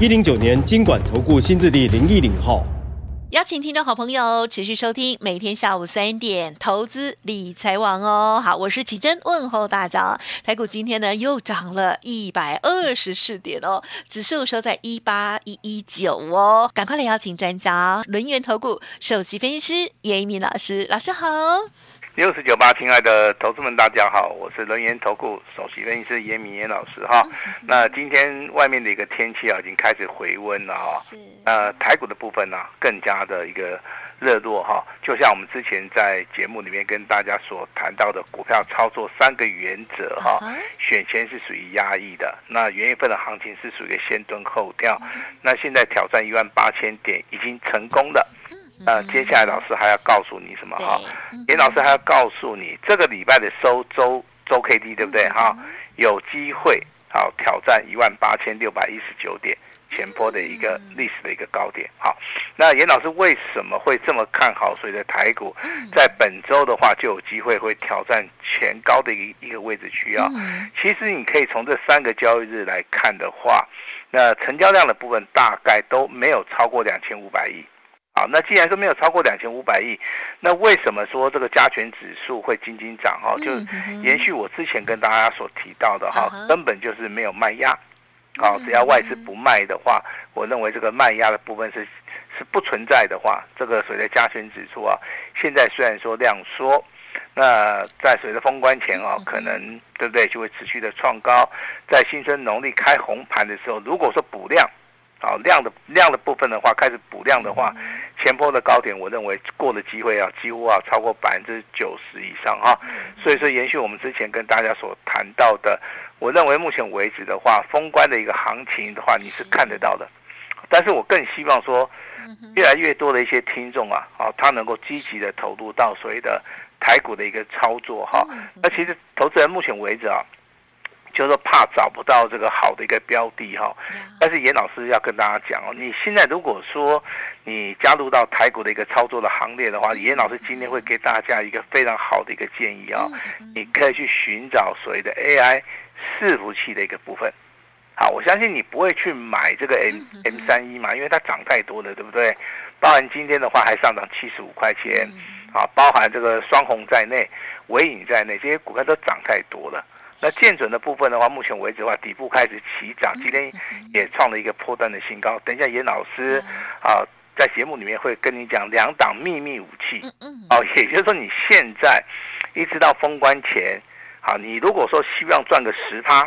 一零九年金管投顾新字第零一零号，邀请听众好朋友持续收听每天下午三点投资理财网哦。好，我是奇珍，问候大家。台股今天呢又涨了一百二十四点哦，指数收在一八一一九哦。赶快来邀请专家，轮源投顾首席分析师严一民老师，老师好。六十九八，亲爱的投资们，大家好，我是轮源投顾首席分析师严一民严老师哈。那今天外面的一个天气啊，已经开始回温了哈。是。呃，台股的部分呢、啊，更加的一个热络哈。就像我们之前在节目里面跟大家所谈到的，股票操作三个原则哈。选前是属于压抑的，那元月份的行情是属于先蹲后跳。那现在挑战一万八千点已经成功了。呃，接下来老师还要告诉你什么哈？严老师还要告诉你，这个礼拜的收周周 K D 对不对哈？有机会好挑战一万八千六百一十九点前波的一个历史的一个高点。好，那严老师为什么会这么看好？所以在台股在本周的话就有机会会挑战前高的一一个位置区啊。其实你可以从这三个交易日来看的话，那成交量的部分大概都没有超过两千五百亿。好，那既然说没有超过两千五百亿，那为什么说这个加权指数会仅仅涨？哈，就延续我之前跟大家所提到的哈，根本就是没有卖压。好，只要外资不卖的话，我认为这个卖压的部分是是不存在的话，这个所谓的加权指数啊，现在虽然说量缩，那在随着封关前啊，可能对不对就会持续的创高，在新春农历开红盘的时候，如果说补量。好，量的量的部分的话，开始补量的话，前波的高点，我认为过的机会啊，几乎啊超过百分之九十以上哈。所以说，延续我们之前跟大家所谈到的，我认为目前为止的话，封关的一个行情的话，你是看得到的。但是我更希望说，越来越多的一些听众啊，啊，他能够积极的投入到所谓的台股的一个操作哈。那其实投资人目前为止啊。就是说怕找不到这个好的一个标的哈，但是严老师要跟大家讲哦，你现在如果说你加入到台股的一个操作的行列的话，严老师今天会给大家一个非常好的一个建议啊，你可以去寻找所谓的 AI 伺服器的一个部分。好，我相信你不会去买这个 M M 三一嘛，因为它涨太多了，对不对？包含今天的话还上涨七十五块钱，啊，包含这个双红在内、尾影在内，这些股票都涨太多了。那建准的部分的话，目前为止的话，底部开始起涨，今天也创了一个波段的新高。等一下，严老师啊，在节目里面会跟你讲两档秘密武器。哦，也就是说，你现在一直到封关前，好，你如果说希望赚个十趴，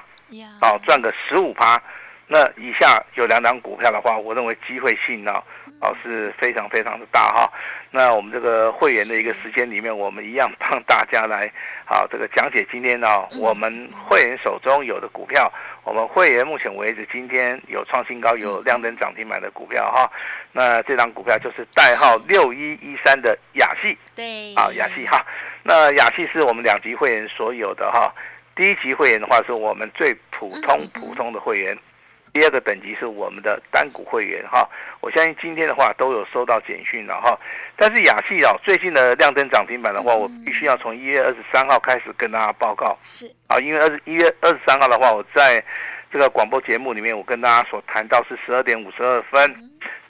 哦，赚个十五趴，那以下有两档股票的话，我认为机会性呢，哦，是非常非常的大哈。那我们这个会员的一个时间里面，我们一样帮大家来好这个讲解今天呢，我们会员手中有的股票，我们会员目前为止今天有创新高、有亮灯涨停板的股票哈。那这张股票就是代号六一一三的雅戏，对，啊雅戏哈。那雅戏是我们两级会员所有的哈，第一级会员的话是我们最普通普通的会员。第二个等级是我们的单股会员哈，我相信今天的话都有收到简讯了哈。但是雅戏啊，最近的亮灯涨停板的话，我必须要从一月二十三号开始跟大家报告。是啊，因为二十一月二十三号的话，我在这个广播节目里面，我跟大家所谈到是十二点五十二分。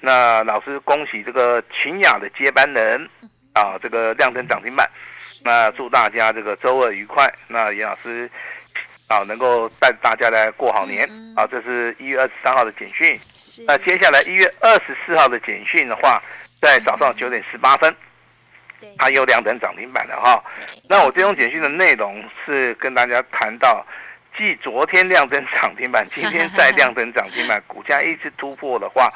那老师恭喜这个秦雅的接班人啊，这个亮灯涨停板。那祝大家这个周二愉快。那严老师。啊，能够带大家来过好年啊！这是一月二十三号的简讯。那接下来一月二十四号的简讯的话，在早上九点十八分，它有两等涨停板的哈。那我这种简讯的内容是跟大家谈到，继昨天亮灯涨停板，今天再亮灯涨停板，股价一直突破的话，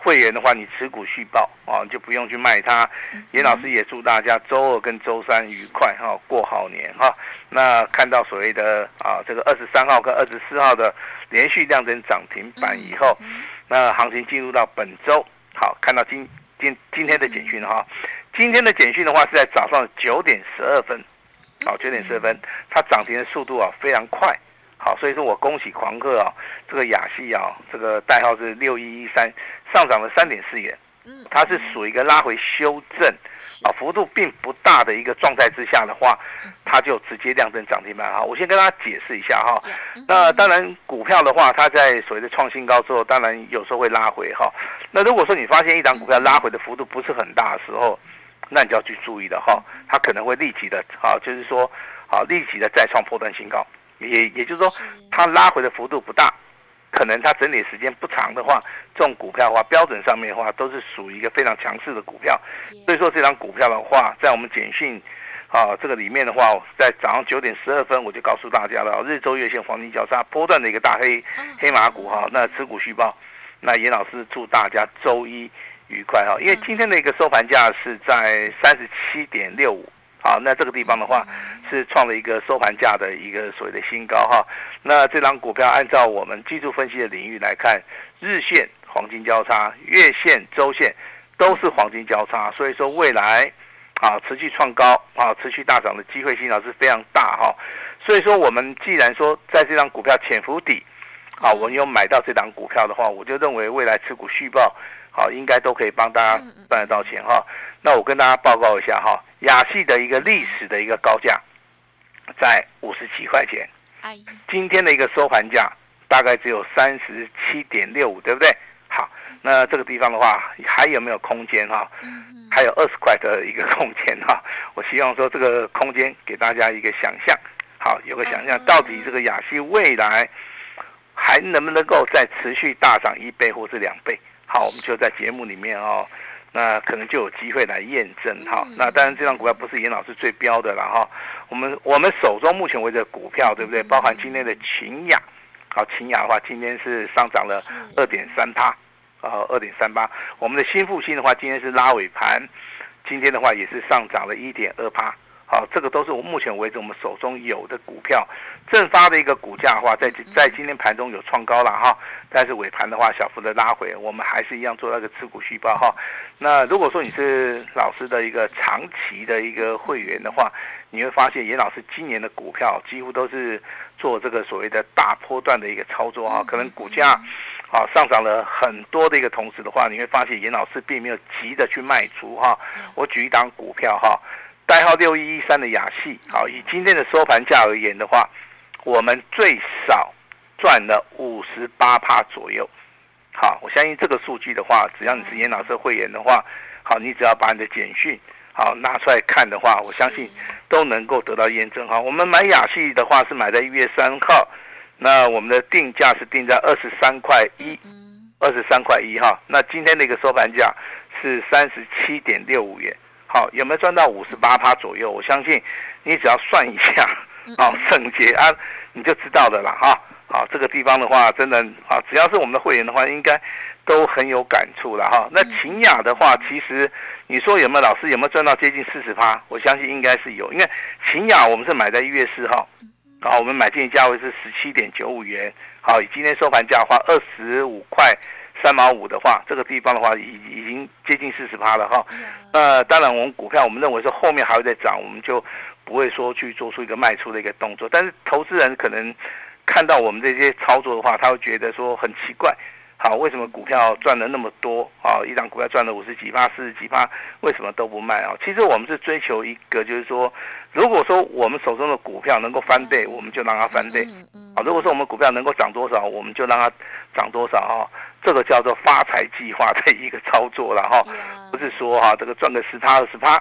会员的话，你持股续报啊，你就不用去卖它。严老师也祝大家周二跟周三愉快哈，过好年哈。那看到所谓的啊这个二十三号跟二十四号的连续量增涨停板以后，那行情进入到本周，好，看到今今今天的简讯哈，今天的简讯的话是在早上九点十二分。好，九点十二分，它涨停的速度啊非常快，好，所以说我恭喜狂客啊，这个亚细啊，这个代号是六一一三，上涨了三点四元，它是属于一个拉回修正，啊，幅度并不大的一个状态之下的话，它就直接亮灯涨停板哈。我先跟大家解释一下哈，那当然股票的话，它在所谓的创新高之后，当然有时候会拉回哈。那如果说你发现一档股票拉回的幅度不是很大的时候，那你就要去注意了哈，它可能会立即的，好，就是说，好，立即的再创破断新高，也也就是说，它拉回的幅度不大，可能它整理时间不长的话，这种股票的话，标准上面的话，都是属于一个非常强势的股票。所以说，这张股票的话，在我们简讯啊这个里面的话，在早上九点十二分，我就告诉大家了，日周月线黄金交叉波段的一个大黑黑马股哈，那持股续报，那严老师祝大家周一。愉快哈，因为今天的一个收盘价是在三十七点六五，好，那这个地方的话是创了一个收盘价的一个所谓的新高哈。那这张股票按照我们技术分析的领域来看，日线黄金交叉，月线、周线都是黄金交叉，所以说未来啊持续创高啊持续大涨的机会性啊是非常大哈。所以说我们既然说在这张股票潜伏底，啊我有买到这张股票的话，我就认为未来持股续报。好，应该都可以帮大家赚得到钱哈。那我跟大家报告一下哈，亚细的一个历史的一个高价在五十七块钱，今天的一个收盘价大概只有三十七点六五，对不对？好，那这个地方的话还有没有空间哈？还有二十块的一个空间哈。我希望说这个空间给大家一个想象，好，有个想象，到底这个亚细未来还能不能够再持续大涨一倍或是两倍？好，我们就在节目里面哦，那可能就有机会来验证哈。那当然，这张股票不是严老师最标的了哈。我们我们手中目前为止的股票，对不对？包含今天的秦雅，好，秦雅的话，今天是上涨了二点三八，呃，二点三八。我们的新复兴的话，今天是拉尾盘，今天的话也是上涨了一点二八。好，这个都是我目前为止我们手中有的股票，正发的一个股价的话，在在今天盘中有创高了哈，但是尾盘的话小幅的拉回，我们还是一样做那个持股续报哈。那如果说你是老师的一个长期的一个会员的话，你会发现严老师今年的股票几乎都是做这个所谓的大波段的一个操作哈，可能股价啊上涨了很多的一个同时的话，你会发现严老师并没有急着去卖出哈。我举一档股票哈。代号六一一三的雅戏，好，以今天的收盘价而言的话，我们最少赚了五十八趴左右。好，我相信这个数据的话，只要你是严老师会员的话，好，你只要把你的简讯好拿出来看的话，我相信都能够得到验证。哈，我们买雅戏的话是买在一月三号，那我们的定价是定在二十三块一，二十三块一哈，那今天的一个收盘价是三十七点六五元。好，有没有赚到五十八趴左右？我相信你只要算一下，啊，圣洁啊，你就知道的了哈。好，这个地方的话，真的啊，只要是我们的会员的话，应该都很有感触了哈。那秦雅的话，其实你说有没有老师有没有赚到接近四十趴？我相信应该是有，因为秦雅我们是买在一月四号，好，我们买进价位是十七点九五元，好，以今天收盘价的话二十五块。三毛五的话，这个地方的话已已经接近四十趴了哈。呃，当然我们股票我们认为是后面还会再涨，我们就不会说去做出一个卖出的一个动作。但是投资人可能看到我们这些操作的话，他会觉得说很奇怪。好，为什么股票赚了那么多啊？一档股票赚了五十几趴、四十几趴，为什么都不卖啊？其实我们是追求一个，就是说，如果说我们手中的股票能够翻倍，我们就让它翻倍。啊，如果说我们股票能够涨多少，我们就让它涨多少啊。这个叫做发财计划的一个操作了哈，不是说哈这个赚个十趴二十趴，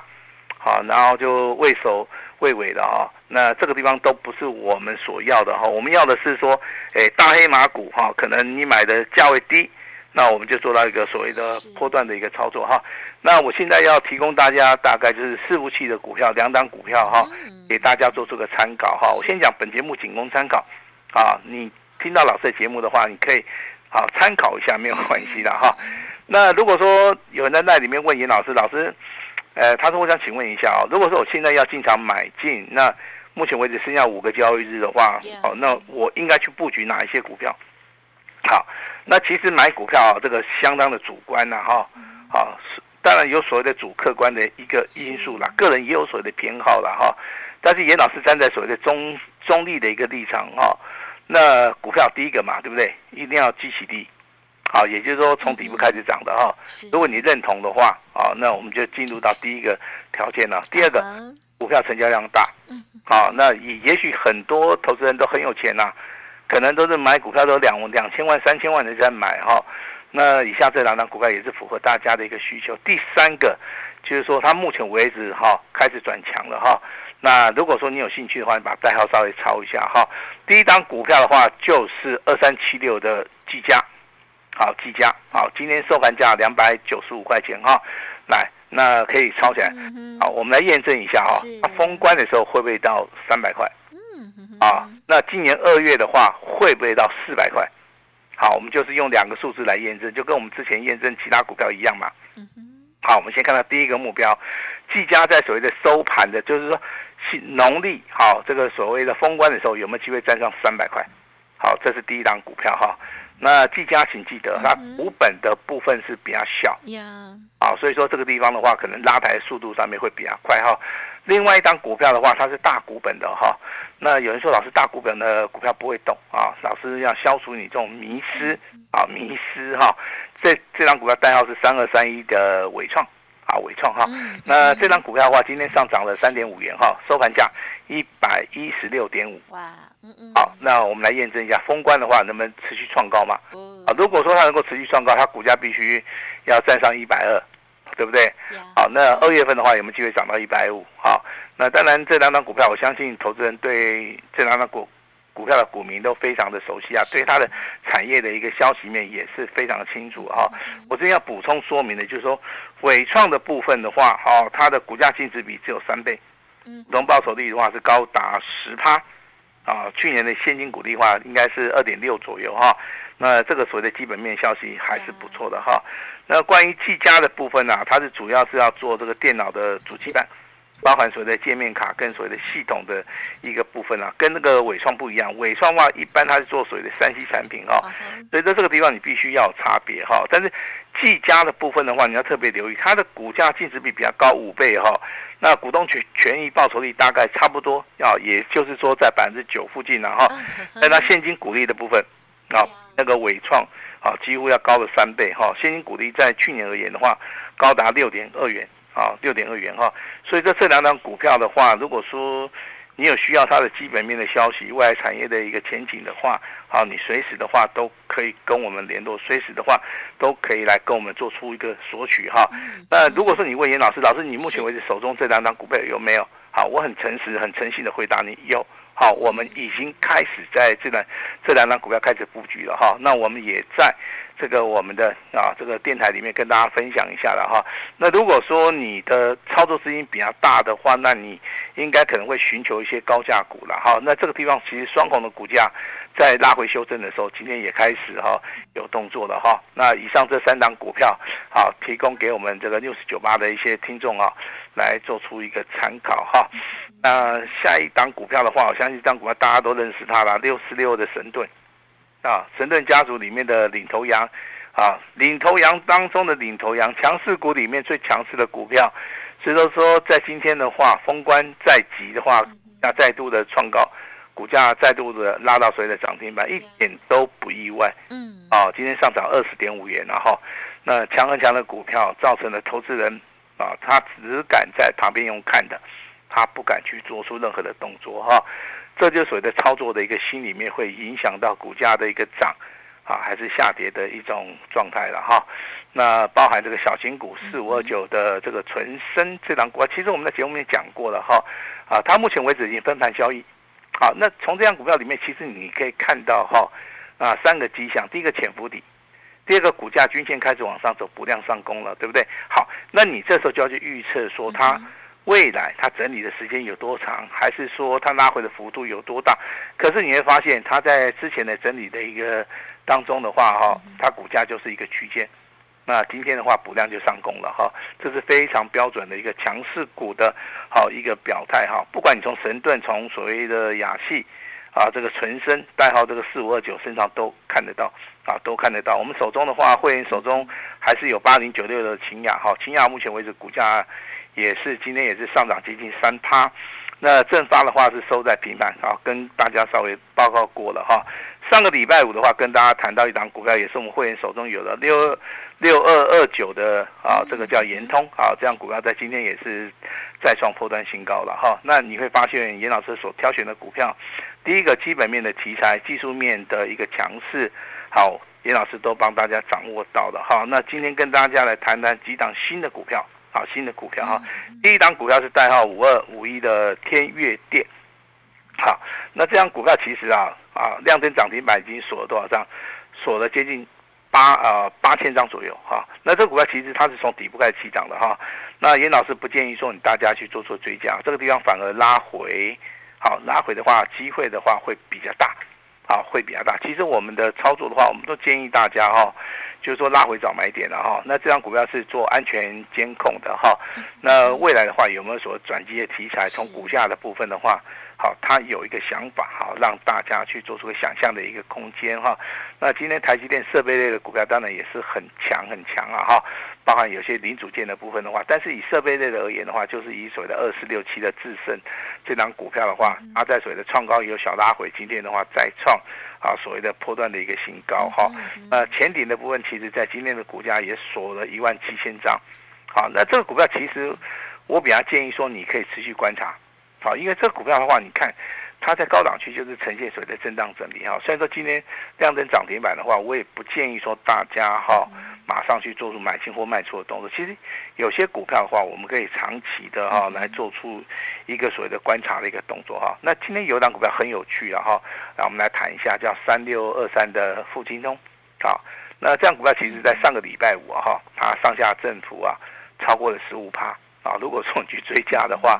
好，然后就畏首畏尾的哈。那这个地方都不是我们所要的哈，我们要的是说，哎，大黑马股哈，可能你买的价位低，那我们就做到一个所谓的波段的一个操作哈。那我现在要提供大家大概就是伺服器的股票两档股票哈，给大家做出个参考哈。我先讲本节目仅供参考，啊，你听到老师的节目的话，你可以。好，参考一下没有关系的哈。那如果说有人在那里面问严老师，老师，呃，他说我想请问一下哦，如果说我现在要进场买进，那目前为止剩下五个交易日的话，哦，那我应该去布局哪一些股票？好，那其实买股票这个相当的主观呐，哈，好，当然有所谓的主客观的一个因素啦，个人也有所谓的偏好啦。哈，但是严老师站在所谓的中中立的一个立场哈，那股票第一个嘛，对不对？一定要基起低。好，也就是说从底部开始涨的哈。如果你认同的话，啊，那我们就进入到第一个条件了。第二个，股票成交量大。好，那也也许很多投资人都很有钱呐，可能都是买股票都两两千万、三千万的在买哈。那以下这两张股票也是符合大家的一个需求。第三个，就是说它目前为止哈开始转强了哈。那如果说你有兴趣的话，你把代号稍微抄一下哈。第一张股票的话就是二三七六的技嘉。好，技嘉，好，今天收盘价两百九十五块钱哈，来，那可以抄起来，好，我们来验证一下哈，它封关的时候会不会到三百块？嗯，啊，那今年二月的话会不会到四百块？好，我们就是用两个数字来验证，就跟我们之前验证其他股票一样嘛。好，我们先看到第一个目标，技嘉在所谓的收盘的，就是说农历好这个所谓的封关的时候有没有机会站上三百块？好，这是第一档股票哈。那技嘉，请记得，它股本的部分是比较小，呀，啊，所以说这个地方的话，可能拉抬速度上面会比较快哈。另外一张股票的话，它是大股本的哈。那有人说，老师大股本的股票不会动啊，老师要消除你这种迷失啊，迷失哈。这这张股票代号是三二三一的伟创。啊，伟创哈，那这张股票的话，今天上涨了三点五元哈，收盘价一百一十六点五。哇，嗯嗯。好，那我们来验证一下，封关的话能不能持续创高嘛？啊，如果说它能够持续创高，它股价必须要站上一百二，对不对？好，那二月份的话有没有机会涨到一百五？好，那当然这两张股票，我相信投资人对这两张股。股票的股民都非常的熟悉啊，对它的产业的一个消息面也是非常的清楚哈。我这边要补充说明的，就是说伟创的部分的话，哈，它的股价净值比只有三倍，嗯，股东报酬率的话是高达十趴，啊，去年的现金股利的话应该是二点六左右哈。那这个所谓的基本面消息还是不错的哈。那关于技嘉的部分呢，它是主要是要做这个电脑的主机板。包含所谓的界面卡跟所谓的系统的一个部分啊，跟那个伟创不一样。伟创的话，一般它是做所谓的三 C 产品哈，所以在这个地方你必须要有差别哈。但是技嘉的部分的话，你要特别留意，它的股价净值比比较高五倍哈。那股东权权益报酬率大概差不多，要也就是说在百分之九附近了哈。但它现金股利的部分啊，那个伟创啊几乎要高了三倍哈。现金股利在去年而言的话，高达六点二元。啊，六点二元哈，所以这这两档股票的话，如果说你有需要它的基本面的消息、未来产业的一个前景的话，好，你随时的话都可以跟我们联络，随时的话都可以来跟我们做出一个索取哈。那如果说你问严老师，老师你目前为止手中这两档股票有没有？好，我很诚实、很诚信的回答你有。好，我们已经开始在这两这两档股票开始布局了哈。那我们也在。这个我们的啊，这个电台里面跟大家分享一下了哈。那如果说你的操作资金比较大的话，那你应该可能会寻求一些高价股了哈。那这个地方其实双红的股价在拉回修正的时候，今天也开始哈有动作了哈。那以上这三档股票好，提供给我们这个六四九八的一些听众啊，来做出一个参考哈。那下一档股票的话，我相信这档股票大家都认识它了，六四六的神盾。啊，神盾家族里面的领头羊，啊，领头羊当中的领头羊，强势股里面最强势的股票，所以说说在今天的话，封关在即的话，那再度的创高，股价再度的拉到所谓的涨停板，一点都不意外。嗯，啊，今天上涨二十点五元，然后那强很强的股票，造成了投资人啊，他只敢在旁边用看的，他不敢去做出任何的动作哈。这就是所谓的操作的一个心里面会影响到股价的一个涨，啊还是下跌的一种状态了哈。那包含这个小型股四五二九的这个纯生这档股，其实我们在节目里面讲过了哈。啊，它目前为止已经分盘交易。好，那从这张股票里面，其实你可以看到哈，啊三个迹象：第一个潜伏底，第二个股价均线开始往上走，不量上攻了，对不对？好，那你这时候就要去预测说它。未来它整理的时间有多长，还是说它拉回的幅度有多大？可是你会发现，它在之前的整理的一个当中的话，哈，它股价就是一个区间，那今天的话补量就上攻了哈，这是非常标准的一个强势股的好一个表态哈。不管你从神盾，从所谓的雅系啊，这个纯生代号这个四五二九身上都看得到啊，都看得到。我们手中的话，会员手中还是有八零九六的秦雅哈，秦雅目前为止股价也是今天也是上涨接近三趴。那正发的话是收在平盘啊，跟大家稍微报告过了哈。上个礼拜五的话，跟大家谈到一档股票，也是我们会员手中有的六六二二九的啊，这个叫延通啊，这样股票在今天也是再创波段新高了哈。那你会发现严老师所挑选的股票，第一个基本面的题材，技术面的一个强势，好，严老师都帮大家掌握到了哈。那今天跟大家来谈谈几档新的股票。好，新的股票哈，第一档股票是代号五二五一的天越电。好，那这样股票其实啊啊，亮灯涨停板已经锁了多少张？锁了接近八呃八千张左右哈。那这个股票其实它是从底部开始起涨的哈。那严老师不建议说你大家去做做追加，这个地方反而拉回，好拉回的话，机会的话会比较大，啊会比较大。其实我们的操作的话，我们都建议大家哈。就是说拉回早买点了哈，那这张股票是做安全监控的哈，那未来的话有没有所转机的题材？从股价的部分的话，好，他有一个想法好，让大家去做出个想象的一个空间哈。那今天台积电设备类的股票当然也是很强很强啊哈，包含有些零组件的部分的话，但是以设备类的而言的话，就是以所谓的二四六七的致胜这张股票的话，它在所谓的创高也有小拉回，今天的话再创。啊，所谓的波段的一个新高哈，呃，前顶的部分，其实在今天的股价也锁了一万七千张，好，那这个股票其实我比较建议说，你可以持续观察，好，因为这个股票的话，你看它在高档区就是呈现所谓的震荡整理哈，虽然说今天量增涨停板的话，我也不建议说大家哈。马上去做出买进或卖出的动作。其实有些股票的话，我们可以长期的哈来做出一个所谓的观察的一个动作哈。那今天有档股票很有趣啊哈，那我们来谈一下，叫三六二三的富金通。好，那这样股票其实在上个礼拜五啊哈，它上下振幅啊超过了十五趴啊。如果说你去追加的话，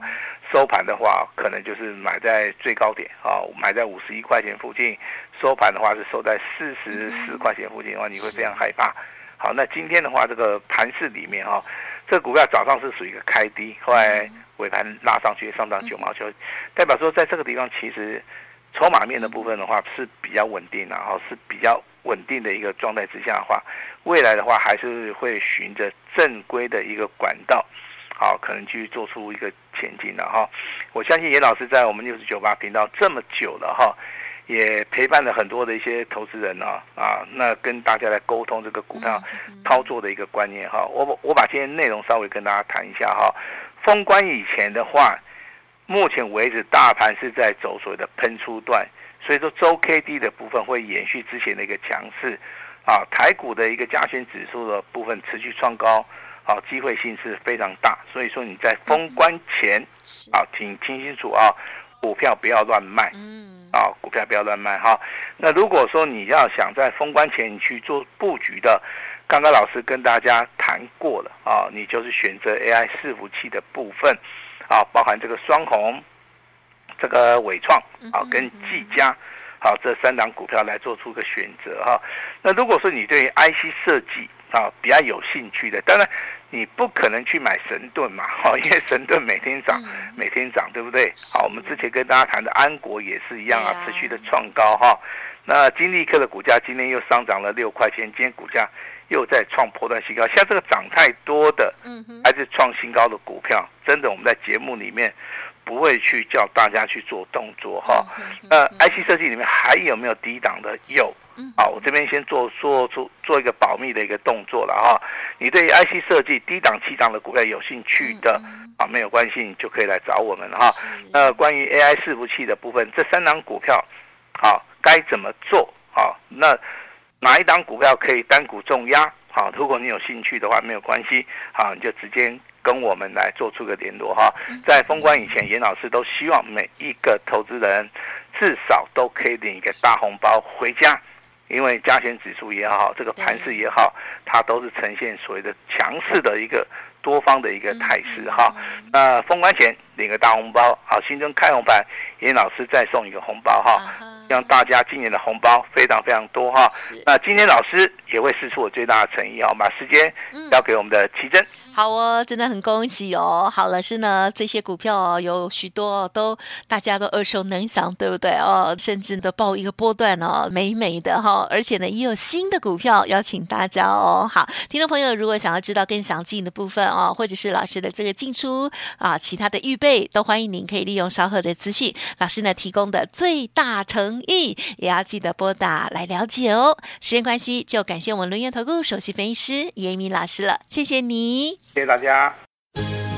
收盘的话可能就是买在最高点啊，买在五十一块钱附近，收盘的话是收在四十四块钱附近的话，你会非常害怕。好，那今天的话，这个盘势里面哈、哦，这个股票早上是属于一个开低，后来尾盘拉上去，上涨九毛九，代表说在这个地方其实筹码面的部分的话是比较稳定的，然后是比较稳定的一个状态之下的话，未来的话还是会循着正规的一个管道，好，可能去做出一个前进的哈。我相信严老师在我们六十九八频道这么久了哈。也陪伴了很多的一些投资人啊啊，那跟大家来沟通这个股票操作的一个观念哈。我我把今天内容稍微跟大家谈一下哈。封关以前的话，目前为止大盘是在走所谓的喷出段，所以说周 K D 的部分会延续之前的一个强势啊。台股的一个加权指数的部分持续创高，啊，机会性是非常大。所以说你在封关前啊，请听清楚啊，股票不要乱卖。嗯啊，股票不要乱卖哈。那如果说你要想在封关前你去做布局的，刚刚老师跟大家谈过了啊，你就是选择 AI 伺服器的部分啊，包含这个双红、这个伟创啊跟技嘉，好这三档股票来做出个选择哈。那如果说你对 IC 设计啊比较有兴趣的，当然。你不可能去买神盾嘛，哈，因为神盾每天涨，每天涨，对不对？好，我们之前跟大家谈的安国也是一样啊，持续的创高哈。那金立克的股价今天又上涨了六块钱，今天股价又在创波段新高。像这个涨太多的，还是创新高的股票，真的我们在节目里面不会去叫大家去做动作哈。那 IC 设计里面还有没有低档的？有。好，我这边先做做出做一个保密的一个动作了哈。你对 IC 设计低档、起涨的股票有兴趣的啊，没有关系，你就可以来找我们哈。那关于 AI 伺服器的部分，这三档股票，好，该怎么做？好，那哪一档股票可以单股重压？好，如果你有兴趣的话，没有关系，好，你就直接跟我们来做出个联络哈。在封关以前，严老师都希望每一个投资人至少都可以领一个大红包回家。因为加权指数也好，这个盘势也好，它都是呈现所谓的强势的一个多方的一个态势哈。那封关前领个大红包，好，新春开红盘，严老师再送一个红包哈。让大家今年的红包非常非常多哈。那今天老师也会试出我最大的诚意哈，把时间交给我们的奇珍。好哦，真的很恭喜哦。好，老师呢，这些股票哦，有许多都大家都耳熟能详，对不对哦？甚至都报一个波段哦，美美的哈、哦。而且呢，也有新的股票邀请大家哦。好，听众朋友，如果想要知道更详尽的部分哦，或者是老师的这个进出啊，其他的预备，都欢迎您可以利用稍后的资讯，老师呢提供的最大诚意，也要记得拨打来了解哦。时间关系，就感谢我们轮元投顾首席分析师严明老师了，谢谢你。谢谢大家。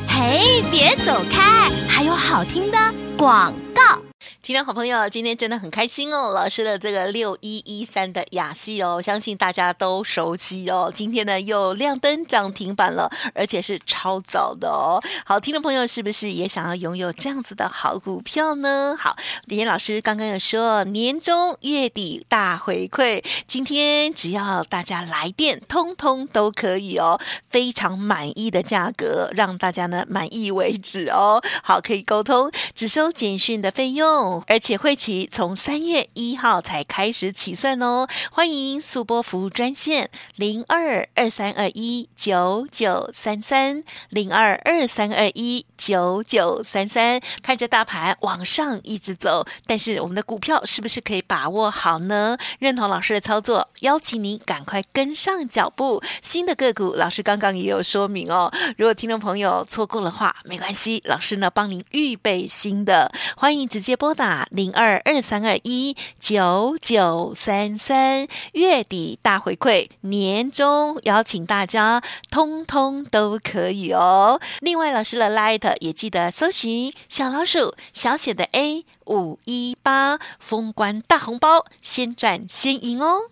嘿，别走开，还有好听的广告。听众好朋友，今天真的很开心哦！老师的这个六一一三的亚细哦，相信大家都熟悉哦。今天呢又亮灯涨停板了，而且是超早的哦。好，听众朋友是不是也想要拥有这样子的好股票呢？好，李岩老师刚刚有说年终月底大回馈，今天只要大家来电，通通都可以哦，非常满意的价格，让大家呢满意为止哦。好，可以沟通，只收简讯的费用。而且会期从三月一号才开始起算哦，欢迎速播服务专线零二二三二一九九三三零二二三二一九九三三，看着大盘往上一直走，但是我们的股票是不是可以把握好呢？认同老师的操作，邀请您赶快跟上脚步。新的个股，老师刚刚也有说明哦。如果听众朋友错过的话，没关系，老师呢帮您预备新的，欢迎直接拨打零二二三二一九九三三，月底大回馈，年终邀请大家，通通都可以哦。另外，老师的 Light 也记得搜寻小老鼠小写的 A 五一八，封关大红包，先赚先赢哦。